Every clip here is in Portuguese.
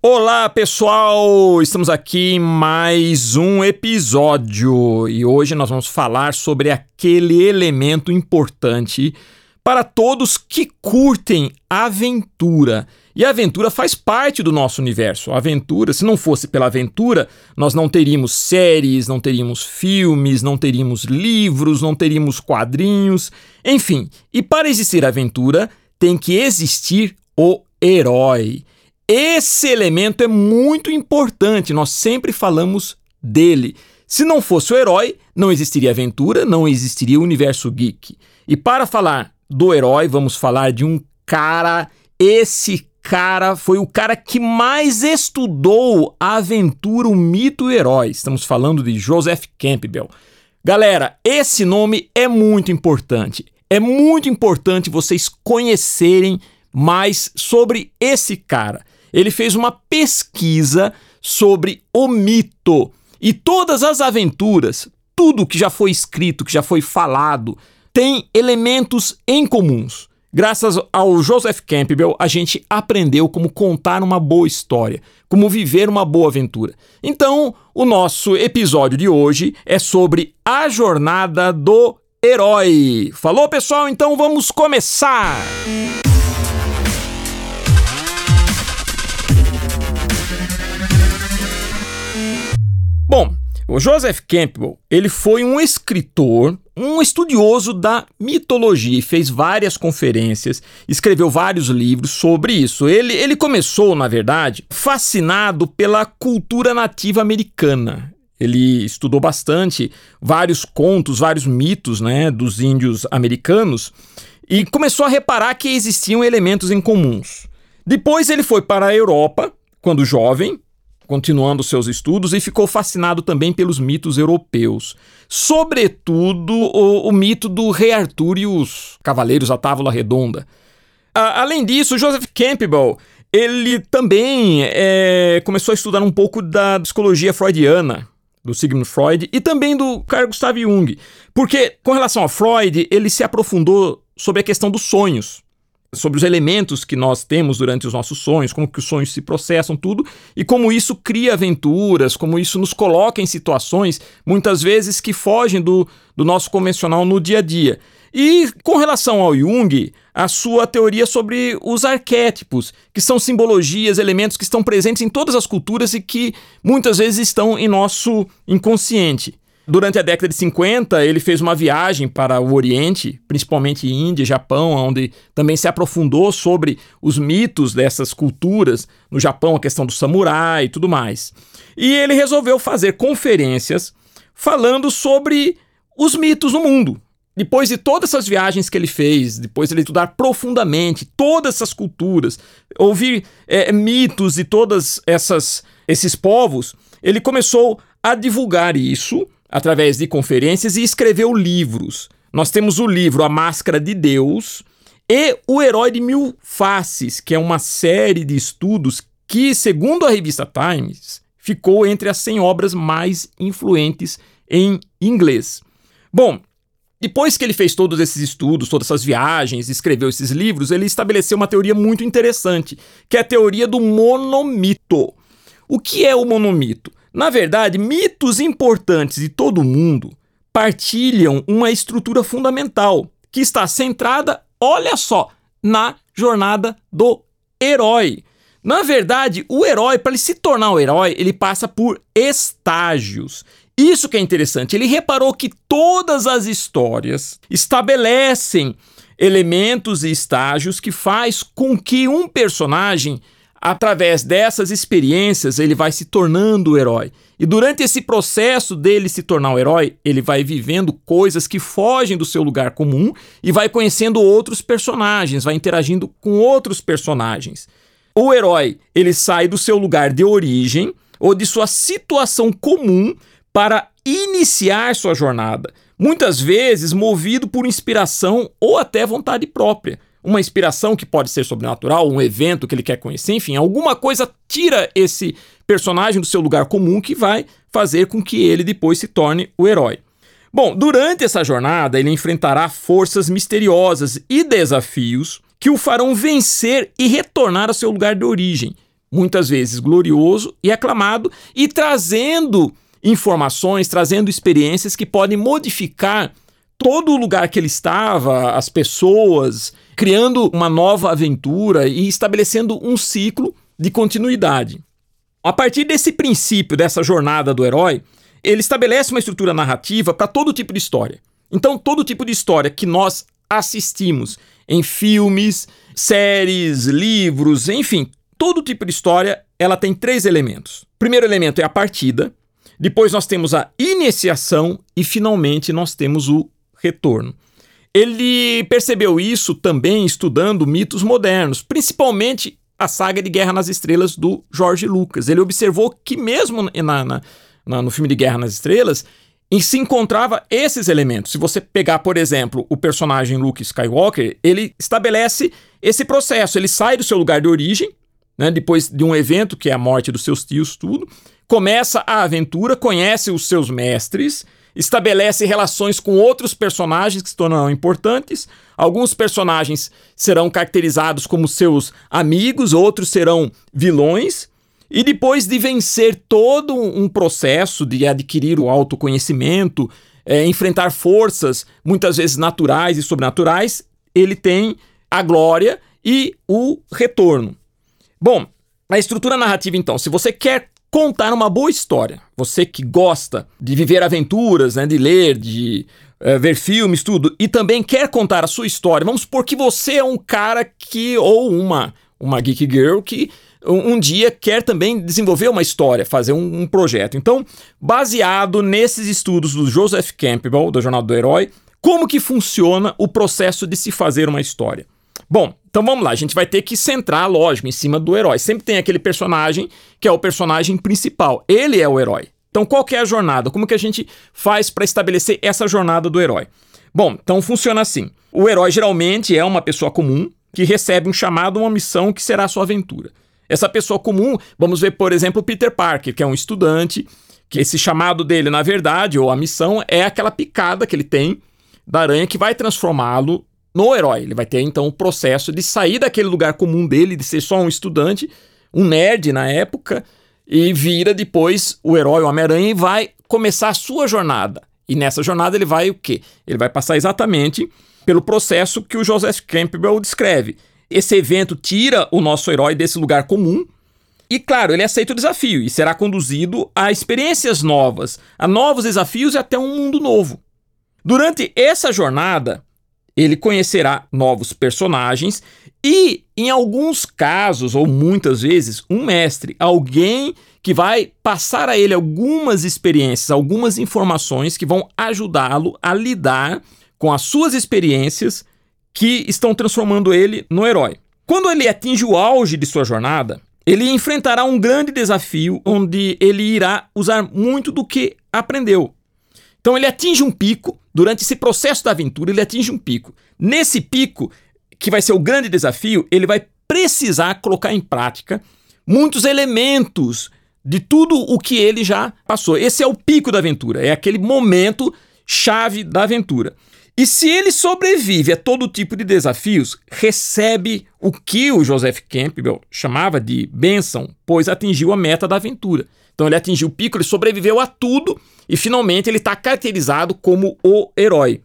Olá pessoal, estamos aqui em mais um episódio e hoje nós vamos falar sobre aquele elemento importante para todos que curtem aventura. E a aventura faz parte do nosso universo. A aventura, se não fosse pela aventura, nós não teríamos séries, não teríamos filmes, não teríamos livros, não teríamos quadrinhos, enfim. E para existir aventura, tem que existir o herói. Esse elemento é muito importante, nós sempre falamos dele. Se não fosse o herói, não existiria aventura, não existiria o universo geek. E para falar do herói, vamos falar de um cara. Esse cara foi o cara que mais estudou a aventura, o mito o herói. Estamos falando de Joseph Campbell. Galera, esse nome é muito importante. É muito importante vocês conhecerem mais sobre esse cara ele fez uma pesquisa sobre o mito. E todas as aventuras, tudo que já foi escrito, que já foi falado, tem elementos em comuns. Graças ao Joseph Campbell, a gente aprendeu como contar uma boa história, como viver uma boa aventura. Então, o nosso episódio de hoje é sobre a jornada do herói. Falou, pessoal? Então vamos começar! Música o Joseph Campbell, ele foi um escritor, um estudioso da mitologia e fez várias conferências, escreveu vários livros sobre isso. Ele, ele começou, na verdade, fascinado pela cultura nativa americana. Ele estudou bastante vários contos, vários mitos né, dos índios americanos e começou a reparar que existiam elementos em comuns. Depois ele foi para a Europa, quando jovem, continuando seus estudos e ficou fascinado também pelos mitos europeus, sobretudo o, o mito do Rei Arthur e os Cavaleiros da Távola Redonda. A, além disso, Joseph Campbell ele também é, começou a estudar um pouco da psicologia freudiana, do Sigmund Freud, e também do Carl Gustav Jung, porque com relação a Freud, ele se aprofundou sobre a questão dos sonhos sobre os elementos que nós temos durante os nossos sonhos, como que os sonhos se processam, tudo, e como isso cria aventuras, como isso nos coloca em situações, muitas vezes, que fogem do, do nosso convencional no dia a dia. E com relação ao Jung, a sua teoria sobre os arquétipos, que são simbologias, elementos que estão presentes em todas as culturas e que muitas vezes estão em nosso inconsciente. Durante a década de 50, ele fez uma viagem para o Oriente, principalmente Índia, Japão, onde também se aprofundou sobre os mitos dessas culturas. No Japão, a questão do samurai e tudo mais. E ele resolveu fazer conferências falando sobre os mitos no mundo. Depois de todas essas viagens que ele fez, depois de ele estudar profundamente todas essas culturas, ouvir é, mitos de todas essas esses povos, ele começou a divulgar isso através de conferências e escreveu livros. Nós temos o livro A Máscara de Deus e O Herói de Mil Faces, que é uma série de estudos que, segundo a revista Times, ficou entre as 100 obras mais influentes em inglês. Bom, depois que ele fez todos esses estudos, todas essas viagens, escreveu esses livros, ele estabeleceu uma teoria muito interessante, que é a teoria do monomito. O que é o monomito? Na verdade, mitos importantes de todo mundo partilham uma estrutura fundamental que está centrada, olha só, na jornada do herói. Na verdade, o herói, para ele se tornar um herói, ele passa por estágios. Isso que é interessante. Ele reparou que todas as histórias estabelecem elementos e estágios que faz com que um personagem através dessas experiências, ele vai se tornando o herói. E durante esse processo dele se tornar o herói, ele vai vivendo coisas que fogem do seu lugar comum e vai conhecendo outros personagens, vai interagindo com outros personagens. O herói, ele sai do seu lugar de origem ou de sua situação comum para iniciar sua jornada, muitas vezes movido por inspiração ou até vontade própria uma inspiração que pode ser sobrenatural, um evento que ele quer conhecer, enfim, alguma coisa tira esse personagem do seu lugar comum que vai fazer com que ele depois se torne o herói. Bom, durante essa jornada ele enfrentará forças misteriosas e desafios que o farão vencer e retornar ao seu lugar de origem, muitas vezes glorioso e aclamado, e trazendo informações, trazendo experiências que podem modificar todo o lugar que ele estava, as pessoas, criando uma nova aventura e estabelecendo um ciclo de continuidade. A partir desse princípio, dessa jornada do herói, ele estabelece uma estrutura narrativa para todo tipo de história. Então, todo tipo de história que nós assistimos em filmes, séries, livros, enfim, todo tipo de história, ela tem três elementos. O primeiro elemento é a partida, depois nós temos a iniciação e finalmente nós temos o retorno. Ele percebeu isso também estudando mitos modernos, principalmente a saga de Guerra nas Estrelas do George Lucas. Ele observou que mesmo na, na, na, no filme de Guerra nas Estrelas e se encontrava esses elementos. Se você pegar, por exemplo, o personagem Luke Skywalker, ele estabelece esse processo. Ele sai do seu lugar de origem, né, depois de um evento que é a morte dos seus tios, tudo, começa a aventura, conhece os seus mestres, estabelece relações com outros personagens que se tornarão importantes. Alguns personagens serão caracterizados como seus amigos, outros serão vilões. E depois de vencer todo um processo de adquirir o autoconhecimento, é, enfrentar forças muitas vezes naturais e sobrenaturais, ele tem a glória e o retorno. Bom, a estrutura narrativa, então, se você quer contar uma boa história, você que gosta de viver aventuras, né, de ler, de é, ver filmes, tudo, e também quer contar a sua história, vamos supor que você é um cara que, ou uma, uma geek girl que um, dia quer também desenvolver uma história, fazer um, um, projeto. Então, baseado nesses estudos do Joseph Campbell, do Jornal do Herói, como que funciona o processo de se fazer uma história? Bom, então vamos lá, a gente vai ter que centrar, lógico, em cima do herói. Sempre tem aquele personagem que é o personagem principal. Ele é o herói. Então qual é a jornada? Como que a gente faz para estabelecer essa jornada do herói? Bom, então funciona assim. O herói geralmente é uma pessoa comum que recebe um chamado, uma missão que será a sua aventura. Essa pessoa comum, vamos ver, por exemplo, Peter Parker, que é um estudante, que esse chamado dele, na verdade, ou a missão, é aquela picada que ele tem da aranha que vai transformá-lo no herói. Ele vai ter então o processo de sair daquele lugar comum dele, de ser só um estudante, um nerd na época, e vira depois o herói, o Homem-Aranha, e vai começar a sua jornada. E nessa jornada ele vai o quê? Ele vai passar exatamente pelo processo que o Joseph Campbell descreve. Esse evento tira o nosso herói desse lugar comum. E claro, ele aceita o desafio e será conduzido a experiências novas, a novos desafios e até um mundo novo. Durante essa jornada, ele conhecerá novos personagens e, em alguns casos, ou muitas vezes, um mestre, alguém que vai passar a ele algumas experiências, algumas informações que vão ajudá-lo a lidar com as suas experiências que estão transformando ele no herói. Quando ele atinge o auge de sua jornada, ele enfrentará um grande desafio onde ele irá usar muito do que aprendeu. Então ele atinge um pico, durante esse processo da aventura, ele atinge um pico. Nesse pico, que vai ser o grande desafio, ele vai precisar colocar em prática muitos elementos de tudo o que ele já passou. Esse é o pico da aventura, é aquele momento chave da aventura. E se ele sobrevive a todo tipo de desafios, recebe o que o Joseph Campbell chamava de bênção, pois atingiu a meta da aventura. Então ele atingiu o pico, ele sobreviveu a tudo e finalmente ele está caracterizado como o herói.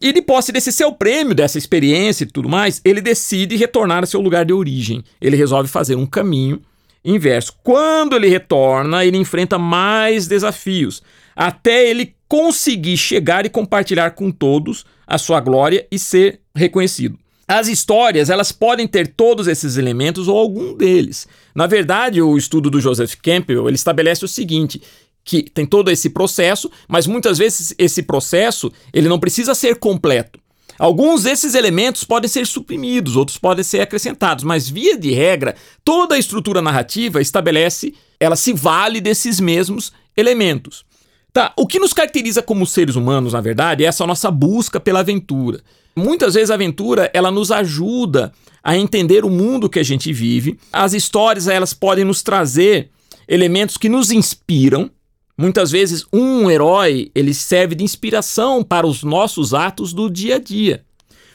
E de posse desse seu prêmio, dessa experiência e tudo mais, ele decide retornar ao seu lugar de origem. Ele resolve fazer um caminho inverso. Quando ele retorna, ele enfrenta mais desafios, até ele conseguir chegar e compartilhar com todos a sua glória e ser reconhecido. As histórias, elas podem ter todos esses elementos ou algum deles. Na verdade, o estudo do Joseph Campbell, ele estabelece o seguinte, que tem todo esse processo, mas muitas vezes esse processo, ele não precisa ser completo. Alguns desses elementos podem ser suprimidos, outros podem ser acrescentados, mas via de regra, toda a estrutura narrativa estabelece, ela se vale desses mesmos elementos. Tá, o que nos caracteriza como seres humanos, na verdade, é essa nossa busca pela aventura. Muitas vezes a aventura, ela nos ajuda a entender o mundo que a gente vive. As histórias, elas podem nos trazer elementos que nos inspiram. Muitas vezes um herói, ele serve de inspiração para os nossos atos do dia a dia.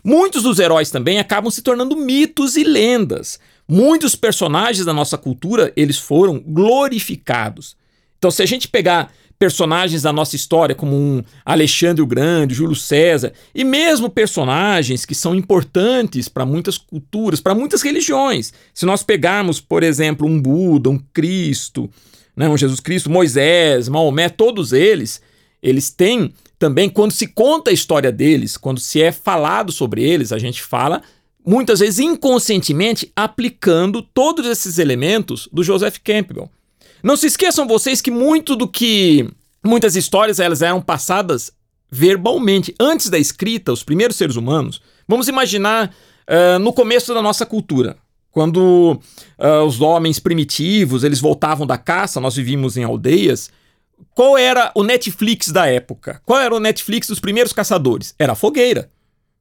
Muitos dos heróis também acabam se tornando mitos e lendas, muitos personagens da nossa cultura, eles foram glorificados. Então, se a gente pegar personagens da nossa história, como um Alexandre o Grande, Júlio César, e mesmo personagens que são importantes para muitas culturas, para muitas religiões. Se nós pegarmos, por exemplo, um Buda, um Cristo, né, um Jesus Cristo, Moisés, Maomé, todos eles, eles têm também, quando se conta a história deles, quando se é falado sobre eles, a gente fala muitas vezes inconscientemente aplicando todos esses elementos do Joseph Campbell. Não se esqueçam vocês que muito do que muitas histórias elas eram passadas verbalmente antes da escrita, os primeiros seres humanos. Vamos imaginar uh, no começo da nossa cultura, quando uh, os homens primitivos eles voltavam da caça, nós vivíamos em aldeias. Qual era o Netflix da época? Qual era o Netflix dos primeiros caçadores? Era a fogueira.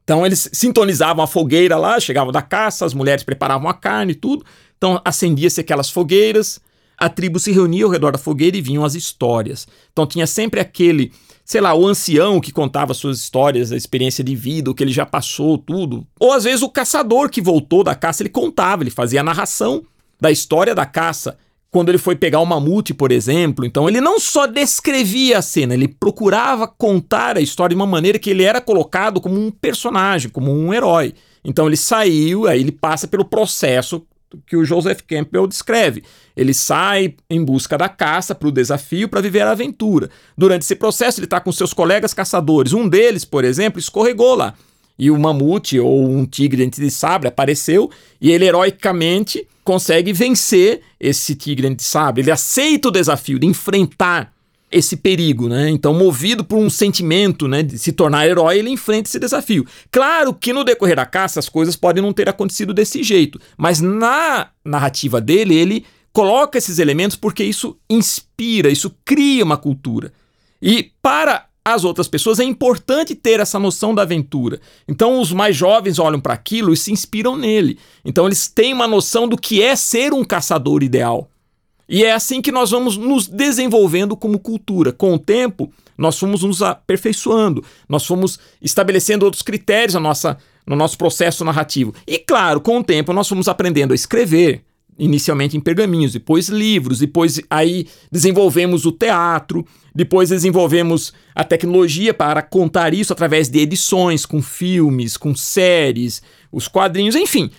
Então eles sintonizavam a fogueira lá, chegavam da caça, as mulheres preparavam a carne e tudo. Então acendia-se aquelas fogueiras, a tribo se reunia ao redor da fogueira e vinham as histórias. Então tinha sempre aquele, sei lá, o ancião que contava suas histórias, a experiência de vida, o que ele já passou, tudo. Ou às vezes o caçador que voltou da caça, ele contava, ele fazia a narração da história da caça. Quando ele foi pegar o mamute, por exemplo, então ele não só descrevia a cena, ele procurava contar a história de uma maneira que ele era colocado como um personagem, como um herói. Então ele saiu, aí ele passa pelo processo que o Joseph Campbell descreve. Ele sai em busca da caça para o desafio para viver a aventura. Durante esse processo, ele está com seus colegas caçadores. Um deles, por exemplo, escorregou lá. E o mamute ou um tigre dente de sabre apareceu e ele heroicamente consegue vencer esse tigre dente de sabre. Ele aceita o desafio de enfrentar esse perigo, né? Então, movido por um sentimento, né, de se tornar herói, ele enfrenta esse desafio. Claro que no decorrer da caça as coisas podem não ter acontecido desse jeito, mas na narrativa dele ele coloca esses elementos porque isso inspira, isso cria uma cultura. E para as outras pessoas é importante ter essa noção da aventura. Então os mais jovens olham para aquilo e se inspiram nele. Então eles têm uma noção do que é ser um caçador ideal. E é assim que nós vamos nos desenvolvendo como cultura. Com o tempo, nós fomos nos aperfeiçoando, nós fomos estabelecendo outros critérios na nossa, no nosso processo narrativo. E claro, com o tempo, nós fomos aprendendo a escrever, inicialmente em pergaminhos, depois livros, depois aí desenvolvemos o teatro, depois desenvolvemos a tecnologia para contar isso através de edições, com filmes, com séries, os quadrinhos, enfim.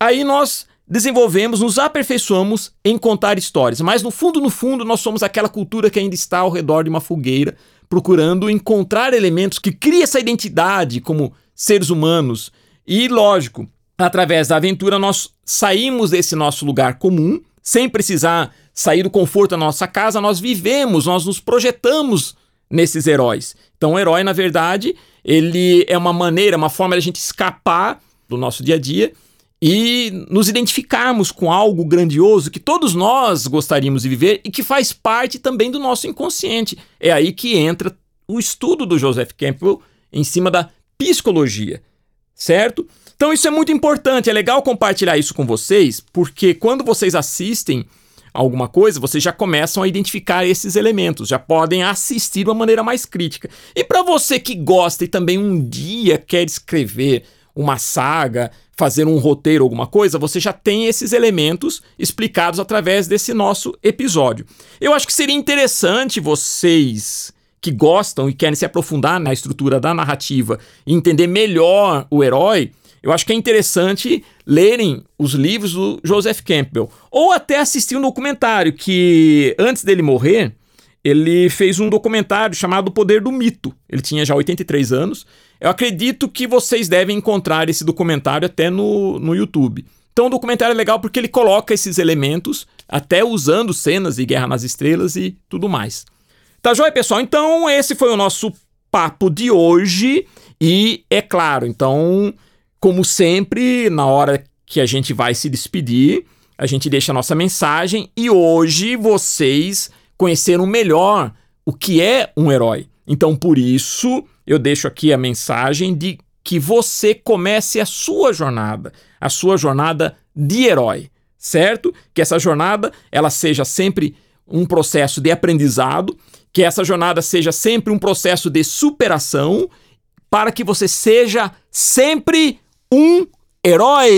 Aí nós desenvolvemos, nos aperfeiçoamos em contar histórias. Mas no fundo, no fundo, nós somos aquela cultura que ainda está ao redor de uma fogueira, procurando encontrar elementos que criem essa identidade como seres humanos. E, lógico, através da aventura, nós saímos desse nosso lugar comum, sem precisar sair do conforto da nossa casa, nós vivemos, nós nos projetamos nesses heróis. Então, o herói, na verdade, ele é uma maneira, uma forma de a gente escapar do nosso dia a dia e nos identificarmos com algo grandioso que todos nós gostaríamos de viver e que faz parte também do nosso inconsciente. É aí que entra o estudo do Joseph Campbell em cima da psicologia, certo? Então isso é muito importante, é legal compartilhar isso com vocês, porque quando vocês assistem alguma coisa, vocês já começam a identificar esses elementos, já podem assistir de uma maneira mais crítica. E para você que gosta e também um dia quer escrever uma saga, fazer um roteiro, alguma coisa, você já tem esses elementos explicados através desse nosso episódio. Eu acho que seria interessante vocês que gostam e querem se aprofundar na estrutura da narrativa e entender melhor o herói, eu acho que é interessante lerem os livros do Joseph Campbell ou até assistir um documentário que antes dele morrer, ele fez um documentário chamado O Poder do Mito. Ele tinha já 83 anos eu acredito que vocês devem encontrar esse documentário até no, no YouTube. Então o documentário é legal porque ele coloca esses elementos, até usando cenas de Guerra nas Estrelas e tudo mais. Tá joia, pessoal? Então esse foi o nosso papo de hoje. E é claro, então, como sempre, na hora que a gente vai se despedir, a gente deixa a nossa mensagem e hoje vocês conheceram melhor o que é um herói. Então, por isso, eu deixo aqui a mensagem de que você comece a sua jornada, a sua jornada de herói, certo? Que essa jornada ela seja sempre um processo de aprendizado, que essa jornada seja sempre um processo de superação, para que você seja sempre um herói.